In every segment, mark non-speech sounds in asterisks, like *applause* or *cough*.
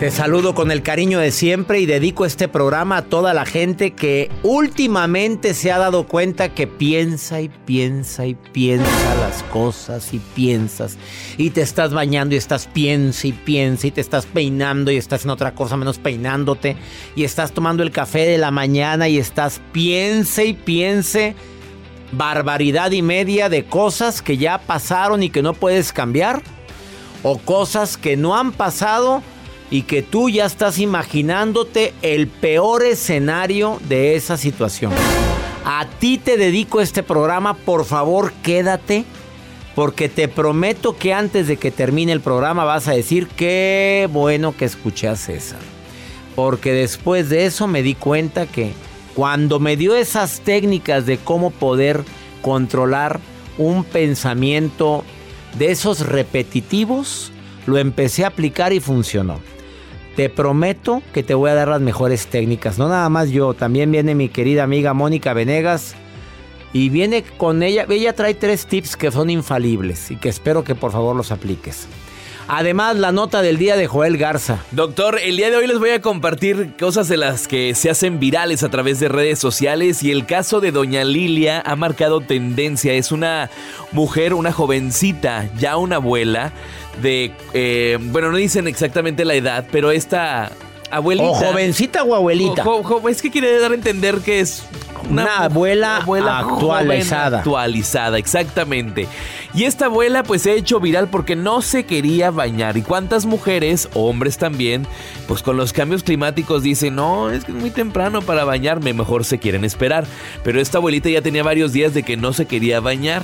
Te saludo con el cariño de siempre y dedico este programa a toda la gente que últimamente se ha dado cuenta que piensa y piensa y piensa las cosas y piensas. Y te estás bañando y estás piensa y piensa y te estás peinando y estás en otra cosa menos peinándote. Y estás tomando el café de la mañana y estás piense y piense barbaridad y media de cosas que ya pasaron y que no puedes cambiar. O cosas que no han pasado y que tú ya estás imaginándote el peor escenario de esa situación. A ti te dedico este programa, por favor quédate, porque te prometo que antes de que termine el programa vas a decir qué bueno que escuché a César. Porque después de eso me di cuenta que cuando me dio esas técnicas de cómo poder controlar un pensamiento de esos repetitivos, lo empecé a aplicar y funcionó. Te prometo que te voy a dar las mejores técnicas. No nada más yo, también viene mi querida amiga Mónica Venegas. Y viene con ella, ella trae tres tips que son infalibles y que espero que por favor los apliques. Además, la nota del día de Joel Garza. Doctor, el día de hoy les voy a compartir cosas de las que se hacen virales a través de redes sociales y el caso de Doña Lilia ha marcado tendencia. Es una mujer, una jovencita, ya una abuela de, eh, bueno, no dicen exactamente la edad, pero esta abuelita. O jovencita o abuelita. es que quiere dar a entender que es una, abuela, actualizada. Actualizada, exactamente. Y esta abuela pues se ha hecho viral porque no se quería bañar. ¿Y cuántas mujeres, hombres también, pues con los cambios climáticos dicen, no, es que es muy temprano para bañarme, mejor se quieren esperar. Pero esta abuelita ya tenía varios días de que no se quería bañar.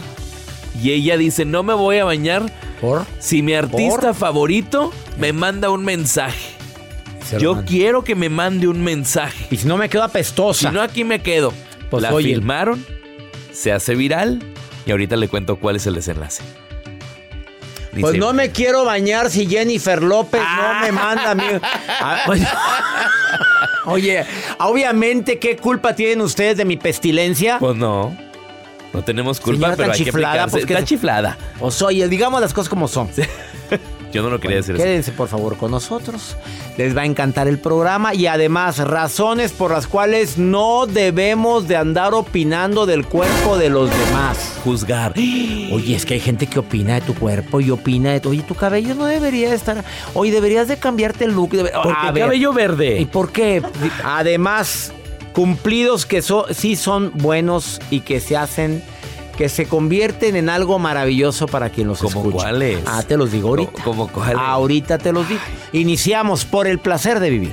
Y ella dice, no me voy a bañar ¿Por? si mi artista favorito me manda un mensaje. Yo quiero que me mande un mensaje. Y si no me quedo apestosa. Si no, aquí me quedo. Pues la filmaron, se hace viral y ahorita le cuento cuál es el desenlace. pues no me quiero bañar si Jennifer López no me manda a mí. *laughs* Oye, obviamente, ¿qué culpa tienen ustedes de mi pestilencia? Pues no. No tenemos culpa, pero hay chiflada, que Está chiflada. Pues oye, digamos las cosas como son. *laughs* Yo no lo quería decir Quédense por favor con nosotros. Les va a encantar el programa y además razones por las cuales no debemos de andar opinando del cuerpo de los demás. Juzgar. Oye, es que hay gente que opina de tu cuerpo y opina de tu... Oye, tu cabello no debería estar... Oye, deberías de cambiarte el look. ¿Por qué cabello verde? ¿Y por qué? Además Cumplidos que so- sí son buenos y que se hacen, que se convierten en algo maravilloso para quien los ¿Cómo escucha. cuáles? Ah, te los digo ahorita. ¿Cómo cuáles? Ahorita te los digo. Iniciamos por el placer de vivir.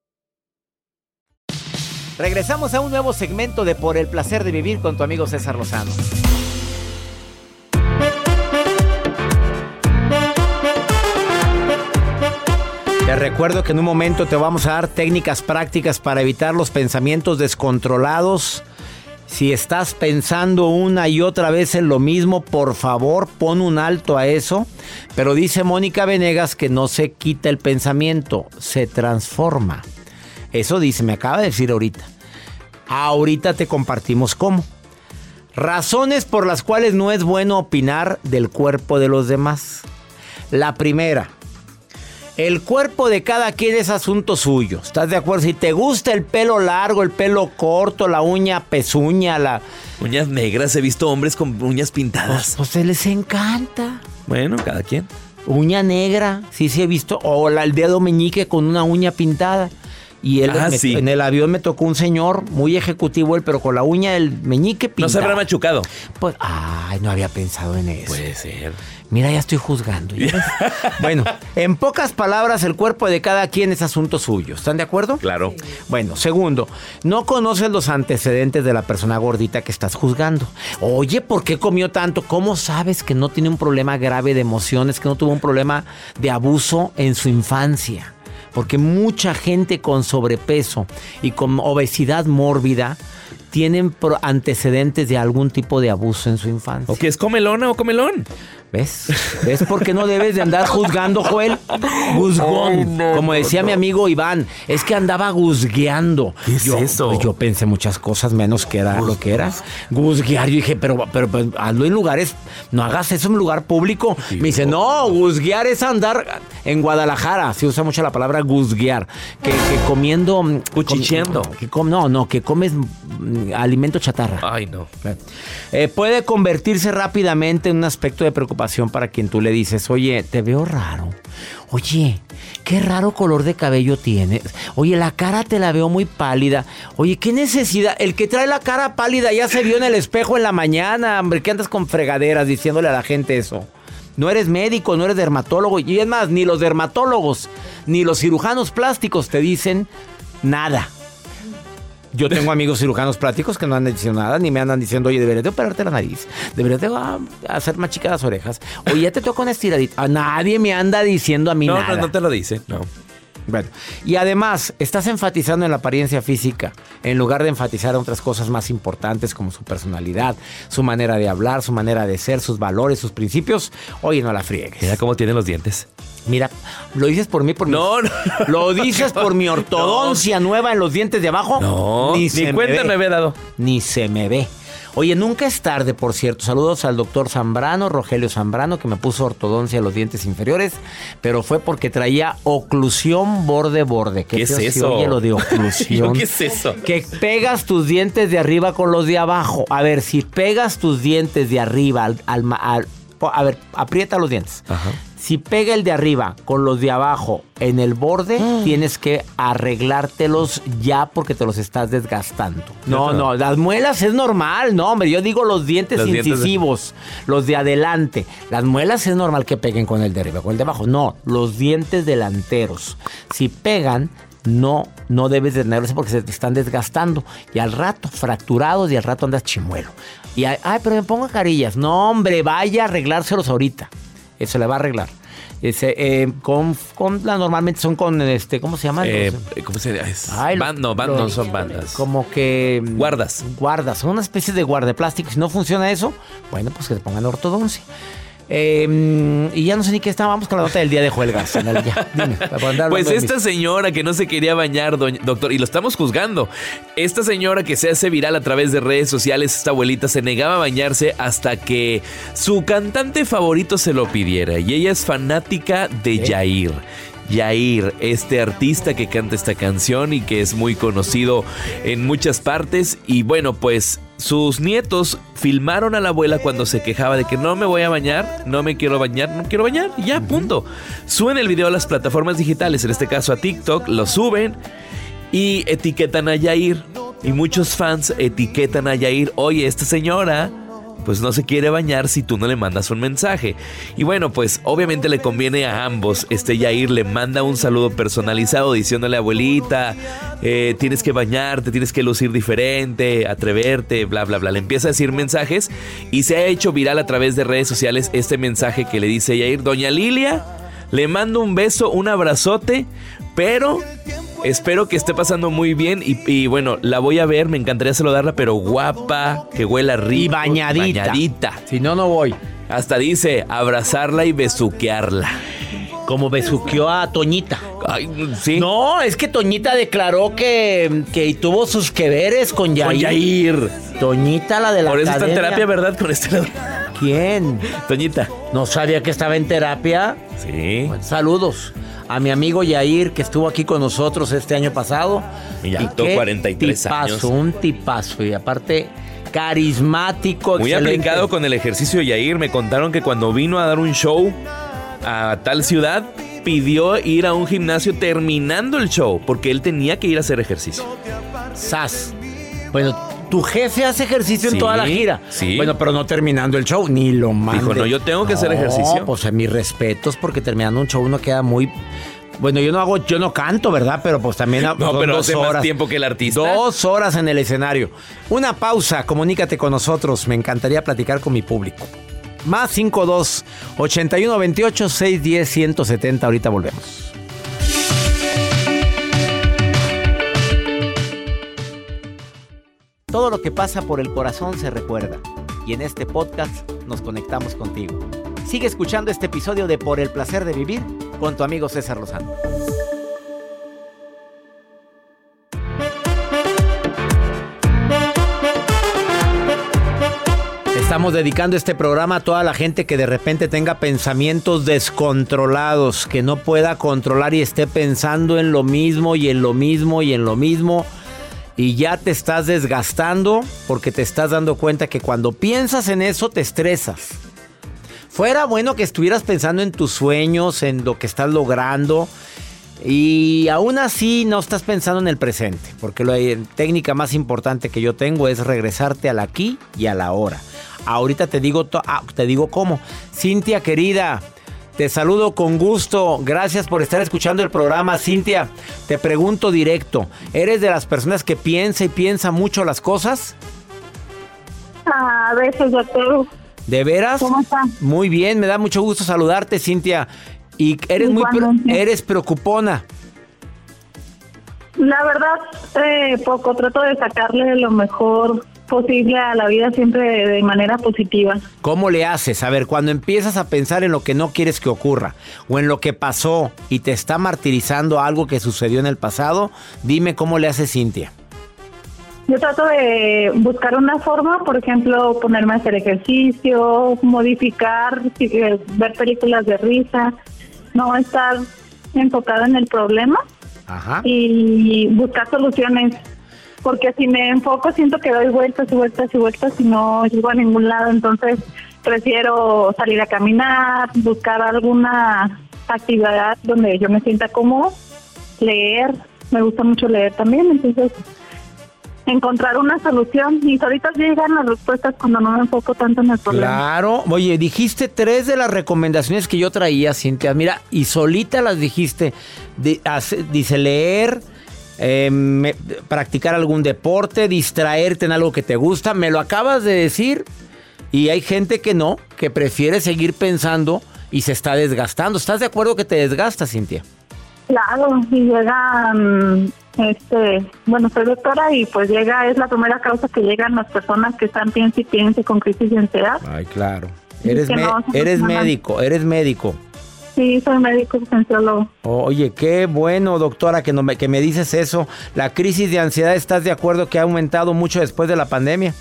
Regresamos a un nuevo segmento de Por el placer de vivir con tu amigo César Lozano. Te recuerdo que en un momento te vamos a dar técnicas prácticas para evitar los pensamientos descontrolados. Si estás pensando una y otra vez en lo mismo, por favor pon un alto a eso. Pero dice Mónica Venegas que no se quita el pensamiento, se transforma. Eso dice, me acaba de decir ahorita. Ahorita te compartimos cómo. Razones por las cuales no es bueno opinar del cuerpo de los demás. La primera, el cuerpo de cada quien es asunto suyo. ¿Estás de acuerdo? Si te gusta el pelo largo, el pelo corto, la uña pezuña, la... Uñas negras, he visto hombres con uñas Pues, pintadas. pues se les encanta. Bueno, cada quien. Uña negra, sí, sí he visto. O la- el dedo meñique con una uña pintada. Y él Ah, me- sí. en el avión me tocó un señor muy ejecutivo, él, pero con la uña del meñique No se habrá machucado. Pues, ay, no había pensado en eso. Puede ser. Mira, ya estoy juzgando. *laughs* bueno, en pocas palabras, el cuerpo de cada quien es asunto suyo. ¿Están de acuerdo? Claro. Bueno, segundo, no conoces los antecedentes de la persona gordita que estás juzgando. Oye, ¿por qué comió tanto? ¿Cómo sabes que no tiene un problema grave de emociones, que no tuvo un problema de abuso en su infancia? Porque mucha gente con sobrepeso y con obesidad mórbida tienen pro- antecedentes de algún tipo de abuso en su infancia. ¿O que es comelona o comelón? ¿Ves? ¿Ves por qué no debes de andar juzgando, Joel? Guzgón. Ay, no, Como decía no. mi amigo Iván, es que andaba guzgueando. ¿Qué es yo, eso? pues yo pensé muchas cosas menos que era lo que era. Guzguear. Yo dije, pero, pero, pues, hazlo en lugares, no hagas eso en lugar público. Me dice, no, guzguear es andar en Guadalajara. Se usa mucho la palabra guzguear. Que, que comiendo. mm, Cuchicheando. com- que com- no, no, que comes alimento chatarra. Ay, no. Eh, puede convertirse rápidamente en un aspecto de preocupación para quien tú le dices, oye, te veo raro. Oye, qué raro color de cabello tienes. Oye, la cara te la veo muy pálida. Oye, qué necesidad. El que trae la cara pálida ya se vio en el espejo en la mañana, hombre. ¿Qué andas con fregaderas diciéndole a la gente eso? No eres médico, no eres dermatólogo. Y es más, ni los dermatólogos, ni los cirujanos plásticos te dicen nada. Yo tengo amigos cirujanos plásticos que no andan diciendo nada, ni me andan diciendo, oye, deberías de operarte la nariz, deberías de ah, hacer más chicas las orejas, oye, ya te toca una estiradita. A nadie me anda diciendo a mí No, nada. no, no te lo dice. No. Bueno, y además, estás enfatizando en la apariencia física en lugar de enfatizar en otras cosas más importantes como su personalidad, su manera de hablar, su manera de ser, sus valores, sus principios. Oye, no la friegues. Mira cómo tiene los dientes. Mira, ¿lo dices por mí? Por mi- No, no. *laughs* ¿Lo dices por mi *laughs* ortodoncia nueva en los dientes de abajo? No, ni, se cuenta ve. me había dado. Ni se me ve. Oye, nunca es tarde, por cierto. Saludos al doctor Zambrano, Rogelio Zambrano, que me puso ortodoncia en los dientes inferiores, pero fue porque traía oclusión borde-borde. ¿Qué es eso? oye lo de *laughs* oclusión. ¿Qué es eso? Que pegas tus dientes de arriba con los de abajo. A ver, si pegas tus dientes de arriba al... al a ver, aprieta los dientes. Ajá. Si pega el de arriba con los de abajo en el borde, Ah. tienes que arreglártelos ya porque te los estás desgastando. No, no, las muelas es normal, no, hombre, yo digo los dientes Los dientes de- incisivos, los de adelante. Las muelas es normal que peguen con el de arriba, con el de abajo. No, los dientes delanteros. Si pegan, no, no debes de tenerlos porque se te están desgastando. Y al rato, fracturados y al rato andas chimuelo. Y ay, ay, pero me pongo carillas. No, hombre, vaya a arreglárselos ahorita. Eso le va a arreglar. Ese, eh, con, con- la- normalmente son con este, ¿cómo se llaman? Eh, ¿Cómo se llama? Ay, no, ban- los- no son bandas. Como que. mm, Guardas. Guardas. Son una especie de guarda de plástico. Si no funciona eso, bueno, pues que te pongan ortodoncia. Eh, mm, y ya no sé ni qué está. Vamos con la nota del día de Juelgas. Anel, ya, dime, para andar Pues esta mis- señora que no se quería bañar, doña- doctor, y lo estamos juzgando. Esta señora que se hace viral a través de redes sociales, esta abuelita se negaba a bañarse hasta que su cantante favorito se lo pidiera. Y ella es fanática de Yair. Yair, este artista que canta esta canción y que es muy conocido en muchas partes. Y bueno, pues sus nietos filmaron a la abuela cuando se quejaba de que no me voy a bañar, no me quiero bañar, no quiero bañar, y ya, punto. Suben el video a las plataformas digitales, en este caso a TikTok, lo suben y etiquetan a Yair. Y muchos fans etiquetan a Yair, oye, esta señora pues no se quiere bañar si tú no le mandas un mensaje. Y bueno, pues obviamente le conviene a ambos. Este Yair le manda un saludo personalizado diciéndole, abuelita, eh, tienes que bañarte, tienes que lucir diferente, atreverte, bla, bla, bla. Le empieza a decir mensajes y se ha hecho viral a través de redes sociales este mensaje que le dice Yair, doña Lilia, le mando un beso, un abrazote, pero espero que esté pasando muy bien y, y bueno, la voy a ver, me encantaría saludarla, pero guapa, que huela rico. Y bañadita. Bañadita. Si no, no voy. Hasta dice abrazarla y besuquearla. Como besuqueó a Toñita. Ay, sí. No, es que Toñita declaró que, que tuvo sus que veres con Yair. Con Yair. Toñita, la de la Por eso está en terapia, ¿verdad? Con este lado. ¿Quién? Toñita. No sabía que estaba en terapia. Sí. Bueno, saludos a mi amigo Yair que estuvo aquí con nosotros este año pasado. Y qué 43 tipazo, años. Un tipazo y aparte carismático, Muy excelente. aplicado con el ejercicio de Yair. Me contaron que cuando vino a dar un show a tal ciudad, pidió ir a un gimnasio terminando el show, porque él tenía que ir a hacer ejercicio. Sas. Bueno, tu jefe hace ejercicio en Sí, toda la gira. sí. Bueno, pero no terminando el show, ni lo mande. Dijo, no, yo tengo que hacer ejercicio. Pues a mis respetos, porque terminando un show uno queda muy. Bueno, yo no hago, yo no canto, ¿verdad? Pero pues también No, son pero hace más tiempo que el artista. Dos horas en el escenario. Una pausa, comunícate con nosotros. Me encantaría platicar con mi público. Más 52 81 28 610 170. Ahorita volvemos. Todo lo que pasa por el corazón se recuerda. Y en este podcast nos conectamos contigo. Sigue escuchando este episodio de Por el placer de vivir con tu amigo César Lozano. Estamos dedicando este programa a toda la gente que de repente tenga pensamientos descontrolados, que no pueda controlar y esté pensando en lo mismo y en lo mismo y en lo mismo. Y ya te estás desgastando porque te estás dando cuenta que cuando piensas en eso te estresas. Fuera bueno que estuvieras pensando en tus sueños, en lo que estás logrando. Y aún así no estás pensando en el presente, porque la técnica más importante que yo tengo es regresarte al aquí y a la ahora. Ahorita te digo, ah, te digo cómo. Cintia querida, te saludo con gusto. Gracias por estar escuchando el programa, Cintia. Te pregunto directo, ¿eres de las personas que piensa y piensa mucho las cosas? A veces, doctor. ¿De veras? ¿Cómo está? Muy bien, me da mucho gusto saludarte, Cintia. Y eres muy eres preocupona. La verdad, eh, poco. Trato de sacarle lo mejor posible a la vida siempre de, de manera positiva. ¿Cómo le haces? A ver, cuando empiezas a pensar en lo que no quieres que ocurra o en lo que pasó y te está martirizando algo que sucedió en el pasado, dime cómo le hace Cintia. Yo trato de buscar una forma, por ejemplo, ponerme a hacer ejercicio, modificar, ver películas de risa, no estar enfocada en el problema Ajá. y buscar soluciones. Porque si me enfoco siento que doy vueltas y vueltas y vueltas y no llego a ningún lado. Entonces prefiero salir a caminar, buscar alguna actividad donde yo me sienta cómodo, leer, me gusta mucho leer también, entonces encontrar una solución y ahorita llegan las respuestas cuando no me enfoco tanto en el problema. Claro, oye, dijiste tres de las recomendaciones que yo traía, Cintia, mira, y solita las dijiste, dice leer, eh, practicar algún deporte, distraerte en algo que te gusta, me lo acabas de decir y hay gente que no, que prefiere seguir pensando y se está desgastando. ¿Estás de acuerdo que te desgasta, Cintia? Claro, y llega, este, bueno, soy doctora y pues llega, es la primera causa que llegan las personas que están piense y piense con crisis de ansiedad. Ay, claro. Eres, eres médico, eres médico. Sí, soy médico sensiólogo. Oye, qué bueno, doctora, que, no me, que me dices eso. La crisis de ansiedad, ¿estás de acuerdo que ha aumentado mucho después de la pandemia?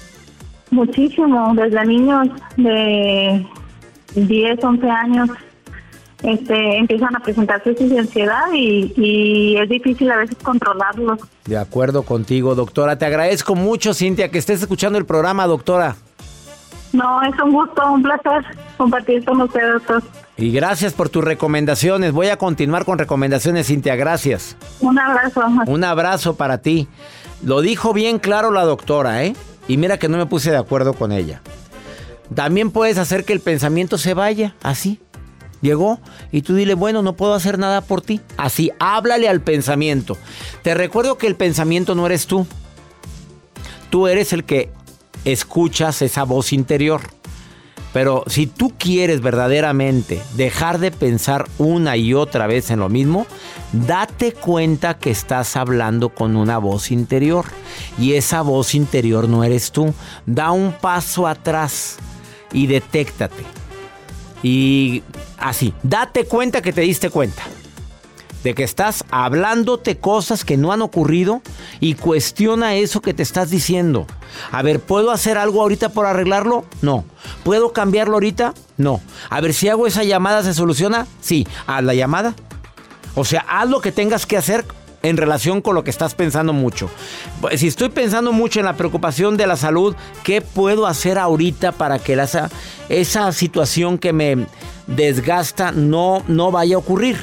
Muchísimo, desde niños de 10, 11 años este, empiezan a presentar crisis de ansiedad y, y, es difícil a veces controlarlos. De acuerdo contigo, doctora. Te agradezco mucho, Cintia, que estés escuchando el programa, doctora. No, es un gusto, un placer compartir con ustedes, doctor. Y gracias por tus recomendaciones. Voy a continuar con recomendaciones, Cintia. Gracias. Un abrazo. Un abrazo para ti. Lo dijo bien claro la doctora, ¿eh? Y mira que no me puse de acuerdo con ella. También puedes hacer que el pensamiento se vaya, así. Llegó y tú dile, bueno, no puedo hacer nada por ti. Así, háblale al pensamiento. Te recuerdo que el pensamiento no eres tú. Tú eres el que escuchas esa voz interior. Pero si tú quieres verdaderamente dejar de pensar una y otra vez en lo mismo, date cuenta que estás hablando con una voz interior. Y esa voz interior no eres tú. Da un paso atrás y detéctate. Y así, date cuenta que te diste cuenta de que estás hablándote cosas que no han ocurrido y cuestiona eso que te estás diciendo. A ver, ¿puedo hacer algo ahorita por arreglarlo? No. ¿Puedo cambiarlo ahorita? No. A ver, si hago esa llamada, ¿se soluciona? Sí. ¿Haz la llamada? O sea, haz lo que tengas que hacer en relación con lo que estás pensando mucho. Si estoy pensando mucho en la preocupación de la salud, ¿qué puedo hacer ahorita para que esa, esa situación que me desgasta no, no vaya a ocurrir?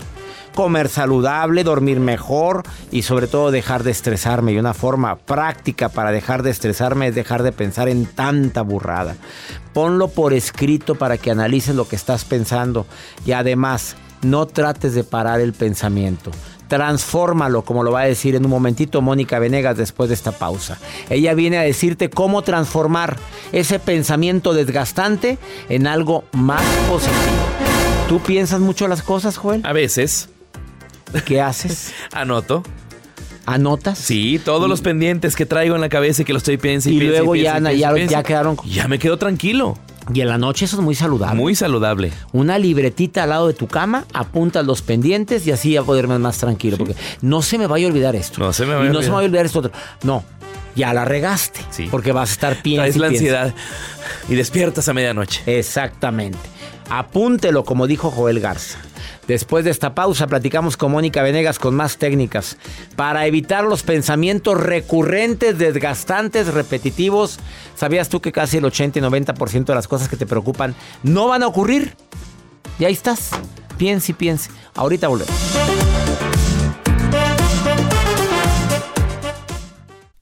Comer saludable, dormir mejor y sobre todo dejar de estresarme. Y una forma práctica para dejar de estresarme es dejar de pensar en tanta burrada. Ponlo por escrito para que analices lo que estás pensando y además no trates de parar el pensamiento. Transfórmalo, como lo va a decir en un momentito Mónica Venegas después de esta pausa. Ella viene a decirte cómo transformar ese pensamiento desgastante en algo más positivo. ¿Tú piensas mucho las cosas, Joel? A veces. ¿Qué haces? *laughs* Anoto. ¿Anotas? Sí, todos los pendientes que traigo en la cabeza y que lo estoy pensando. Y, luego ya, ya, quedaron. Ya me quedo tranquilo. Y en la noche eso es muy saludable. Muy saludable. Una libretita al lado de tu cama, apuntas los pendientes y así ya poderme más tranquilo. Porque no se me vaya a olvidar esto. No se me vaya a olvidar. No se me vaya a olvidar esto otro. No, ya la regaste. Sí. Porque vas a estar piensas. Es la ansiedad. Y despiertas a medianoche. Exactamente. Apúntelo, como dijo Joel Garza. Después de esta pausa platicamos con Mónica Venegas con más técnicas para evitar los pensamientos recurrentes, desgastantes, repetitivos. ¿Sabías tú que casi el 80 y 90% de las cosas que te preocupan no van a ocurrir? Y ahí estás. Piense y piense. Ahorita volvemos.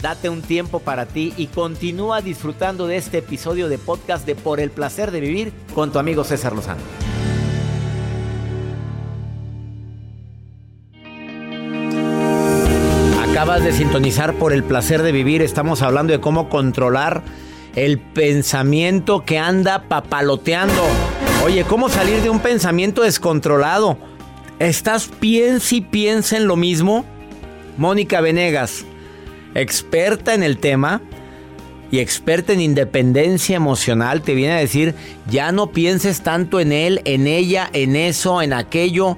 Date un tiempo para ti y continúa disfrutando de este episodio de podcast de Por el placer de vivir con tu amigo César Lozano. Acabas de sintonizar por el placer de vivir. Estamos hablando de cómo controlar el pensamiento que anda papaloteando. Oye, ¿cómo salir de un pensamiento descontrolado? ¿Estás piensa y piensa en lo mismo? Mónica Venegas, experta en el tema y experta en independencia emocional, te viene a decir, ya no pienses tanto en él, en ella, en eso, en aquello,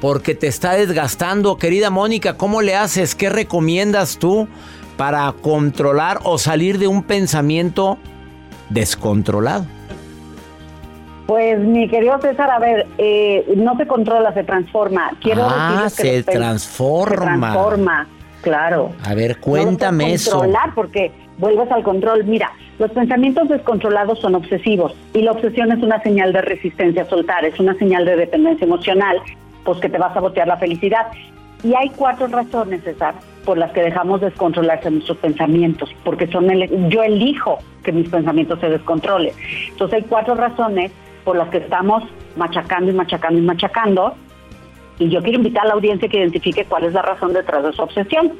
porque te está desgastando. Querida Mónica, ¿cómo le haces? ¿Qué recomiendas tú para controlar o salir de un pensamiento descontrolado? Pues mi querido César, a ver, eh, no se controla, se transforma. Quiero ah, se transforma. Se transforma, claro. A ver, cuéntame eso. Controlar porque vuelves al control. Mira, los pensamientos descontrolados son obsesivos y la obsesión es una señal de resistencia a soltar, es una señal de dependencia emocional, pues que te va a sabotear la felicidad. Y hay cuatro razones, César, por las que dejamos descontrolarse nuestros pensamientos, porque son yo elijo que mis pensamientos se descontrolen. Entonces hay cuatro razones por las que estamos machacando y machacando y machacando. Y yo quiero invitar a la audiencia que identifique cuál es la razón detrás de su obsesión.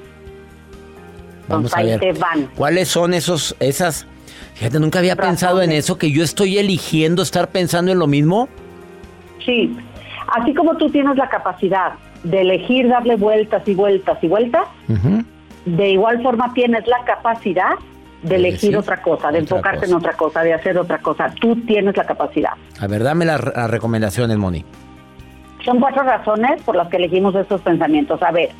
Vamos a ver. van. ¿Cuáles son esos, esas? Fíjate, nunca había pensado en eso, que yo estoy eligiendo estar pensando en lo mismo. Sí, así como tú tienes la capacidad de elegir darle vueltas y vueltas y vueltas, de igual forma tienes la capacidad de elegir otra cosa, de enfocarte en otra cosa, de hacer otra cosa. Tú tienes la capacidad. A ver, dame las, recomendaciones, Moni. Son cuatro razones por las que elegimos estos pensamientos. A ver,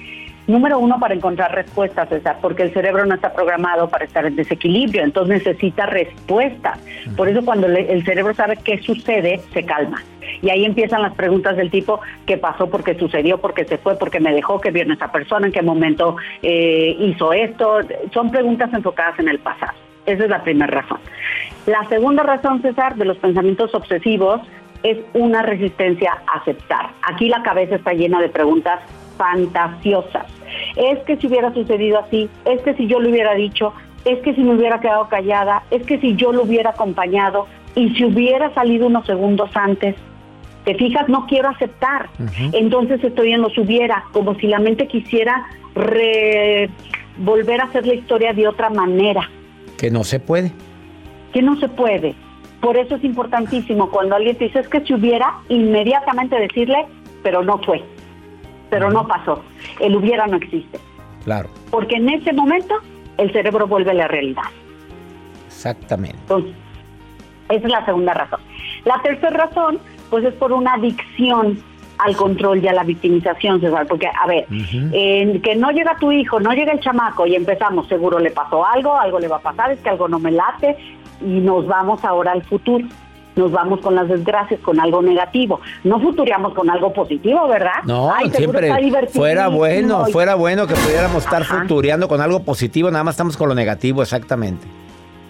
Número uno, para encontrar respuestas, César, porque el cerebro no está programado para estar en desequilibrio, entonces necesita respuestas. Por eso cuando el cerebro sabe qué sucede, se calma. Y ahí empiezan las preguntas del tipo, ¿qué pasó? ¿Por qué sucedió? ¿Por qué se fue? ¿Por qué me dejó? ¿Qué vio esa persona? ¿En qué momento eh, hizo esto? Son preguntas enfocadas en el pasado. Esa es la primera razón. La segunda razón, César, de los pensamientos obsesivos es una resistencia a aceptar. Aquí la cabeza está llena de preguntas fantasiosas. Es que si hubiera sucedido así, es que si yo lo hubiera dicho, es que si me hubiera quedado callada, es que si yo lo hubiera acompañado y si hubiera salido unos segundos antes, te fijas, no quiero aceptar. Entonces estoy en los hubiera, como si la mente quisiera volver a hacer la historia de otra manera. Que no se puede. Que no se puede. Por eso es importantísimo cuando alguien te dice es que si hubiera, inmediatamente decirle, pero no fue pero no pasó. El hubiera no existe. Claro. Porque en ese momento el cerebro vuelve a la realidad. Exactamente. Entonces, esa es la segunda razón. La tercera razón, pues es por una adicción al control y a la victimización, César, porque, a ver, en que no llega tu hijo, no llega el chamaco y empezamos, seguro le pasó algo, algo le va a pasar, es que algo no me late y nos vamos ahora al futuro nos vamos con las desgracias, con algo negativo. No futuriamos con algo positivo, ¿verdad? No, siempre fuera bueno, fuera bueno que pudiéramos estar futureando con algo positivo, nada más estamos con lo negativo, exactamente.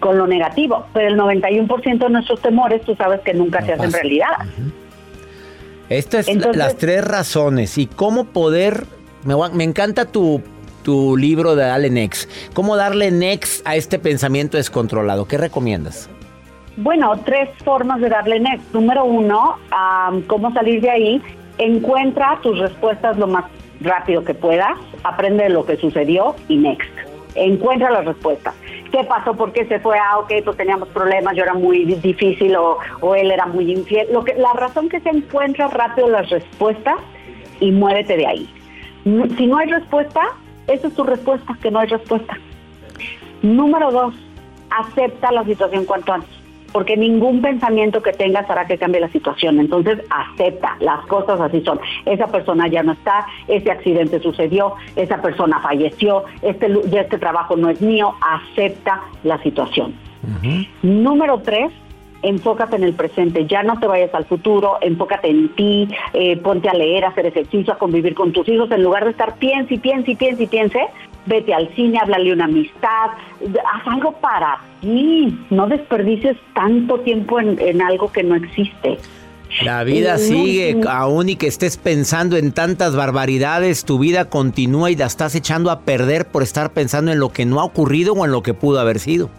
Con lo negativo, pero el 91% de nuestros temores, tú sabes que nunca se hacen realidad. Estas es las tres razones y cómo poder, me, me encanta tu tu libro de Dale Next. ¿Cómo darle next a este pensamiento descontrolado? ¿Qué recomiendas? Bueno, tres formas de darle next. Número uno, cómo salir de ahí. Encuentra tus respuestas lo más rápido que puedas, aprende de lo que sucedió y next. Encuentra las respuestas. ¿Qué pasó? ¿Por qué se fue? Ah, ok, pues teníamos problemas, yo era muy difícil o, él era muy infiel. Lo que, la razón que se encuentra rápido las respuestas y muévete de ahí. Si no hay respuesta, esa es tu respuesta, que no hay respuesta. Número dos, acepta la situación cuanto antes porque ningún pensamiento que tengas hará que cambie la situación. Entonces, acepta, las cosas así son. Esa persona ya no está, ese accidente sucedió, esa persona falleció, este, este trabajo no es mío, acepta la situación. Número tres, enfócate en el presente, ya no te vayas al futuro, enfócate en ti, eh, ponte a leer, a hacer ejercicio, a convivir con tus hijos, en lugar de estar piense y piense y piense y piense, vete al cine, háblale una amistad, haz algo para ti, no desperdicies tanto tiempo en, algo que no existe. La vida sigue, aún y que estés pensando en tantas barbaridades, tu vida continúa y la estás echando a perder por estar pensando en lo que no ha ocurrido o en lo que pudo haber sido.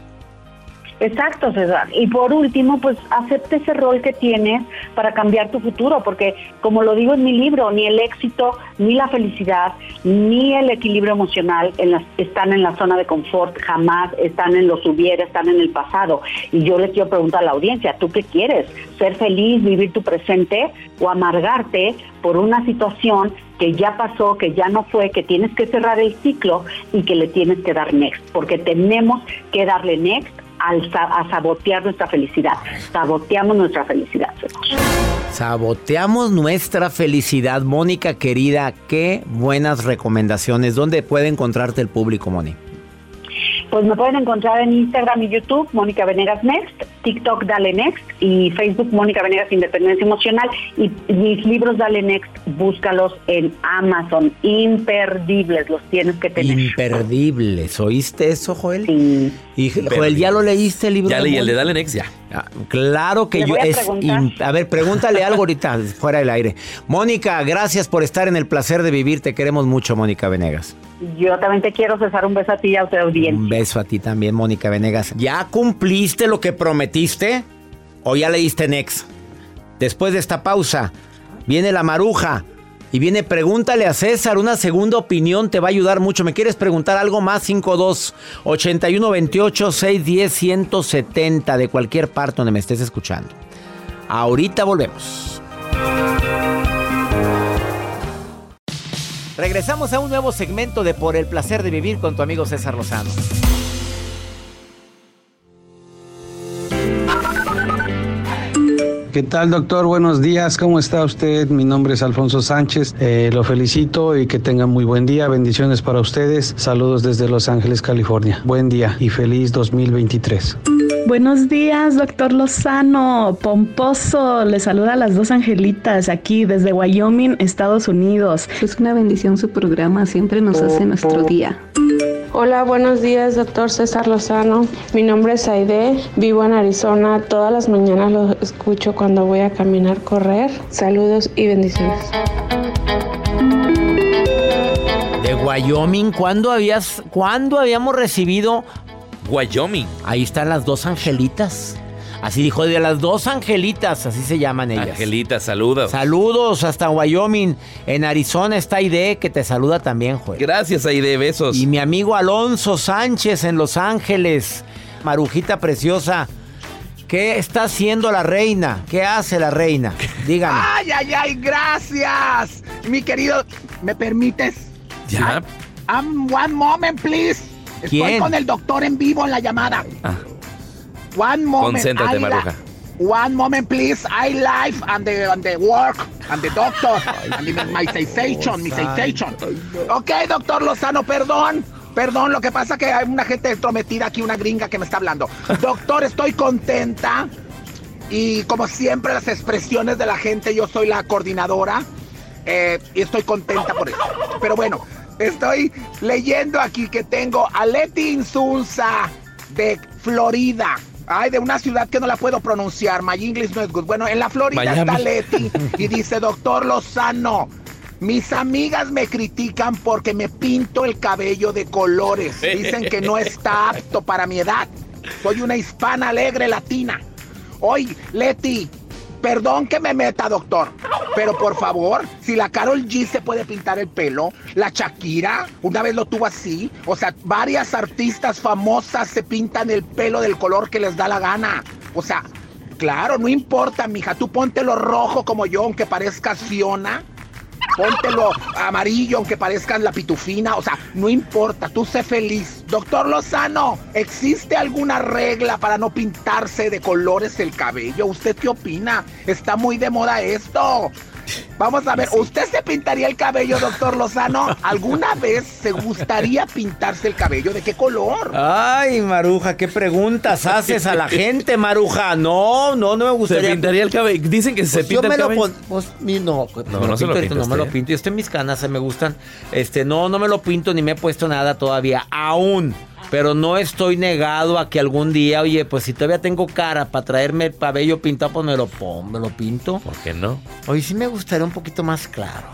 Exacto, César. Y por último, pues acepte ese rol que tienes para cambiar tu futuro, porque como lo digo en mi libro, ni el éxito, ni la felicidad, ni el equilibrio emocional están en la zona de confort, jamás están en los hubiera, están en el pasado. Y yo les quiero preguntar a la audiencia, ¿tú qué quieres? ¿Ser feliz, vivir tu presente o amargarte por una situación que ya pasó, que ya no fue, que tienes que cerrar el ciclo y que le tienes que dar next? Porque tenemos que darle next al, a sabotear nuestra felicidad. Saboteamos nuestra felicidad. Saboteamos nuestra felicidad. Mónica querida, qué buenas recomendaciones. ¿Dónde puede encontrarte el público, Moni? Pues me pueden encontrar en Instagram y YouTube, Mónica Venegas Next, TikTok Dale Next y Facebook Mónica Venegas Independencia Emocional. Y mis libros Dale Next, búscalos en Amazon. Imperdibles, los tienes que tener. Imperdibles. ¿Oíste eso, Joel? Sí. Y Joel, ¿ya lo leíste el libro? Ya leí el de Dale Next, ya. Ah, claro que yo. a, es a ver, pregúntale algo ahorita, *laughs* fuera del aire. Mónica, gracias por estar en el placer de vivir. Te queremos mucho, Mónica Venegas. Yo también te quiero, César. Un beso a ti y a usted audiencia. Un beso a ti también, Mónica Venegas. ¿Ya cumpliste lo que prometiste? ¿O ya leíste Next? Después de esta pausa, viene la maruja. Y viene, pregúntale a César, una segunda opinión te va a ayudar mucho. ¿Me quieres preguntar algo más? 52 81 28 610 170 de cualquier parte donde me estés escuchando. Ahorita volvemos. Regresamos a un nuevo segmento de Por el placer de vivir con tu amigo César Lozano. ¿Qué tal, doctor? Buenos días. ¿Cómo está usted? Mi nombre es Alfonso Sánchez. Eh, lo felicito y que tenga muy buen día. Bendiciones para ustedes. Saludos desde Los Ángeles, California. Buen día y feliz 2023. Buenos días, doctor Lozano. Pomposo, le saluda a las dos angelitas aquí desde Wyoming, Estados Unidos. Es una bendición su programa, siempre nos hace nuestro día. Hola, buenos días, doctor César Lozano. Mi nombre es Aide, vivo en Arizona. Todas las mañanas lo escucho cuando voy a caminar, correr. Saludos y bendiciones. De Wyoming, ¿cuándo habías, cuándo habíamos recibido Wyoming? Ahí están las dos angelitas. Así dijo, de las dos angelitas, así se llaman ellas. Angelitas, saludos. Saludos hasta Wyoming. En Arizona está Aide, que te saluda también, Joel. Gracias, Aide, besos. Y mi amigo Alonso Sánchez en Los Ángeles. Marujita preciosa. ¿Qué está haciendo la reina? ¿Qué hace la reina? Dígame. *laughs* ¡Ay, ay, ay! ¡Gracias! Mi querido, ¿me permites? ¿Ya? Um, one moment, please. Estoy con el doctor en vivo en la llamada. Ah. One moment. Concéntrate, Maruja. One moment, please. I live and the, and the work and the doctor and the- my sensation, mi sensation. Ok, doctor Lozano, perdón. Perdón, lo que pasa que hay una gente entrometida aquí, una gringa que me está hablando. *laughs* Doctor, estoy contenta. Y como siempre, las expresiones de la gente, yo soy la coordinadora. eh, y estoy contenta por eso. Pero bueno, estoy leyendo aquí que tengo a Leti Insunza de Florida. Ay, de una ciudad que no la puedo pronunciar. My English no es good. Bueno, en la Florida Miami. está Leti y *laughs* dice, doctor Lozano, mis amigas me critican porque me pinto el cabello de colores. Dicen que no está apto para mi edad. Soy una hispana alegre latina. Oye, Leti, perdón que me meta, doctor. Pero por favor, si la Carol G se puede pintar el pelo, la Shakira una vez lo tuvo así. O sea, varias artistas famosas se pintan el pelo del color que les da la gana. O sea, claro, no importa, mija. Tú póntelo rojo como yo, aunque parezcas Fiona. Póntelo amarillo, aunque parezcan la pitufina. O sea, no importa, tú sé feliz. Doctor Lozano, ¿existe alguna regla para no pintarse de colores el cabello? ¿Usted qué opina? Está muy de moda esto. Vamos a ver, ¿usted se pintaría el cabello, doctor Lozano? ¿Alguna *laughs* vez se gustaría pintarse el cabello? ¿De qué color? Ay, Maruja, ¿qué preguntas haces a la gente, Maruja? No, no, no me Se gustaría. pintaría el cabello. Dicen que se Pues yo pinta me el lo cabello. pon- pues, mi- no, No, me no se lo pinto no me lo pinto. Y este mis canas se me gustan. Este, no, no me lo pinto ni me he puesto nada todavía. Aún. Pero no estoy negado a que algún día, oye, pues si todavía tengo cara para traerme el cabello pintado, pues me lo pongo, me lo pinto. ¿Por qué no? Oye, sí me gustaría un poquito más claro.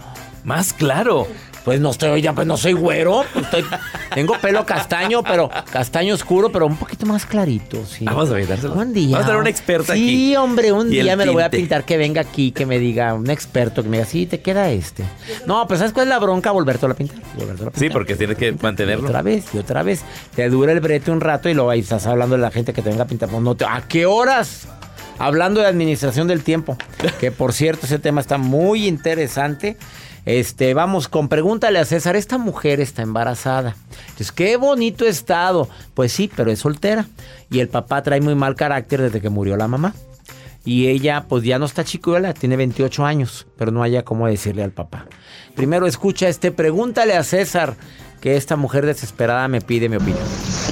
Más claro. Pues no estoy, ya, pues no soy güero. pues estoy- tengo pelo castaño, pero castaño oscuro, pero un poquito más clarito, sí. Vamos a pintárselo. Un día. Vamos a tener una experta aquí. Sí, hombre, un día me lo voy a pintar que venga aquí, que me diga, un experto que me diga, sí, te queda este. No, pues ¿sabes cuál es la bronca? Volvértelo a pintar. Volvértelo a Sí, pintar. porque tienes que mantenerlo. Otra vez y otra vez. Te dura el brete un rato y luego ahí estás hablando de la gente que te venga a pintar. Pues no te- ¿A qué horas? Hablando de administración del tiempo. Que por cierto, ese tema está muy interesante. Este, vamos con pregúntale a César. Esta mujer está embarazada. Entonces, qué bonito estado. Pues sí, pero es soltera. Y el papá trae muy mal carácter desde que murió la mamá. Y ella, pues ya no está chicuela, tiene 28 años, pero no haya cómo decirle al papá. Primero escucha este, pregúntale a César, que esta mujer desesperada me pide mi opinión.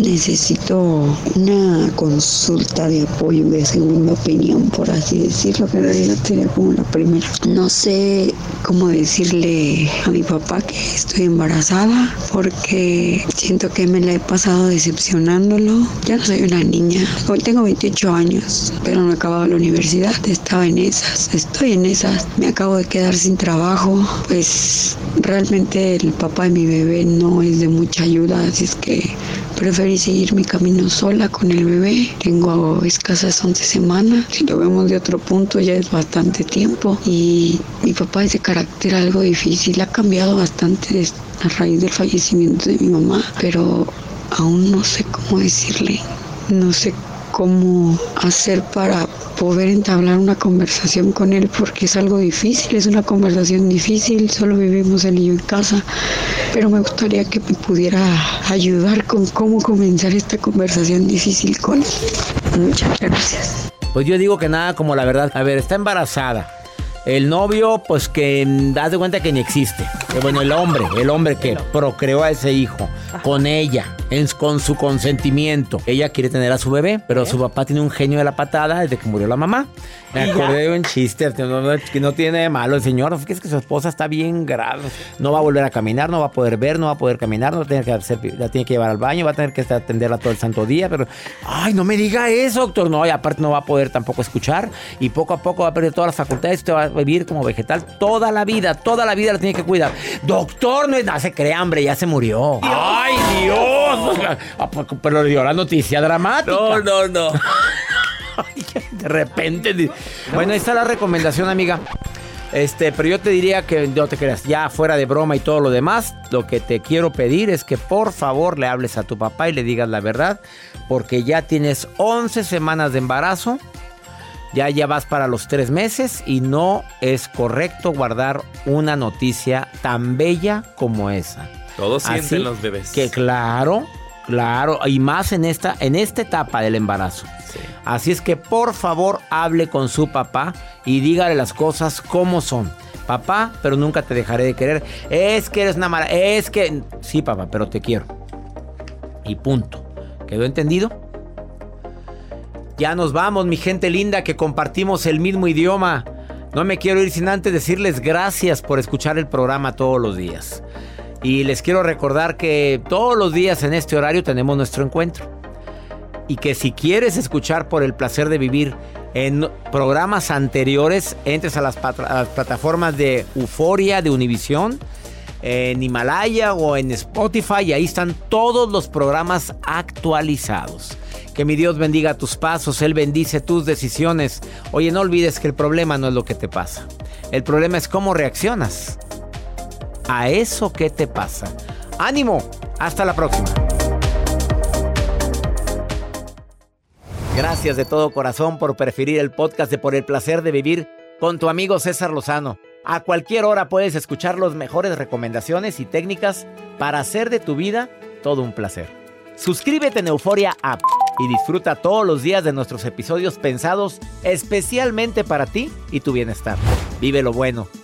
Necesito una consulta de apoyo, de segunda opinión, por así decirlo, que sería como la primera. No sé cómo decirle a mi papá que estoy embarazada, porque siento que me la he pasado decepcionándolo. Ya no soy una niña, hoy tengo 28 años, pero no he acabado la universidad, estaba en esas, estoy en esas. Me acabo de quedar sin trabajo, pues realmente el papá de mi bebé no es de mucha ayuda, así es que preferí seguir mi camino sola con el bebé. Tengo escasas 11 semanas. Si lo vemos de otro punto, ya es bastante tiempo. Y mi papá es de carácter algo difícil. Ha cambiado bastante a raíz del fallecimiento de mi mamá, pero aún no sé cómo decirle. No sé cómo hacer para poder entablar una conversación con él porque es algo difícil, es una conversación difícil, solo vivimos él y yo en casa, pero me gustaría que me pudiera ayudar con cómo comenzar esta conversación difícil con. Muchas gracias. Pues yo digo que nada como la verdad. A ver, está embarazada. El novio, pues que mm, haz de cuenta que ni existe. Que bueno, el hombre, el hombre que procreó a ese hijo con ella, en- con su consentimiento. Ella quiere tener a su bebé, pero su papá tiene un genio de la patada desde que murió la mamá. Me acordé de un chiste no, no, que no tiene de malo el señor. Es que su esposa está bien grave. No va a volver a caminar, no va a poder ver, no va a poder caminar, no va a tener que hacer, la tiene que llevar al baño, va a tener que atenderla todo el santo día. Pero, ay, no me diga eso, doctor. No, y aparte no va a poder tampoco escuchar. Y poco a poco va a perder todas las facultades. Usted va a vivir como vegetal toda la vida, toda la vida la tiene que cuidar. Doctor, no es nada, se cree hambre, ya se murió. ¡Ay, Dios! Ah, pues, Pero le dio la noticia dramática. No, no, no. *laughs* De repente. Bueno, ahí está la recomendación, amiga. Este, pero yo te diría que no te creas, ya fuera de broma y todo lo demás, lo que te quiero pedir es que por favor le hables a tu papá y le digas la verdad, porque ya tienes 11 semanas de embarazo, ya ya vas para los tres meses y no es correcto guardar una noticia tan bella como esa. Todos Así sienten los bebés. Que claro, claro, y más en esta, en esta etapa del embarazo. Así es que por favor hable con su papá y dígale las cosas como son. Papá, pero nunca te dejaré de querer. Es que eres una mala. Es que. Sí, papá, pero te quiero. Y punto. ¿Quedó entendido? Ya nos vamos, mi gente linda, que compartimos el mismo idioma. No me quiero ir sin antes decirles gracias por escuchar el programa todos los días. Y les quiero recordar que todos los días en este horario tenemos nuestro encuentro. Y que si quieres escuchar por el placer de vivir en programas anteriores, entres a las, plataformas de Euforia, de Univisión, en Himalaya o en Spotify. Ahí están todos los programas actualizados. Que mi Dios bendiga tus pasos, Él bendice tus decisiones. Oye, no olvides que el problema no es lo que te pasa. El problema es cómo reaccionas a eso que te pasa. Ánimo, hasta la próxima. Gracias de todo corazón por preferir el podcast de Por el placer de vivir con tu amigo César Lozano. A cualquier hora puedes escuchar las mejores recomendaciones y técnicas para hacer de tu vida todo un placer. Suscríbete en Euforia App y disfruta todos los días de nuestros episodios pensados especialmente para ti y tu bienestar. Vive lo bueno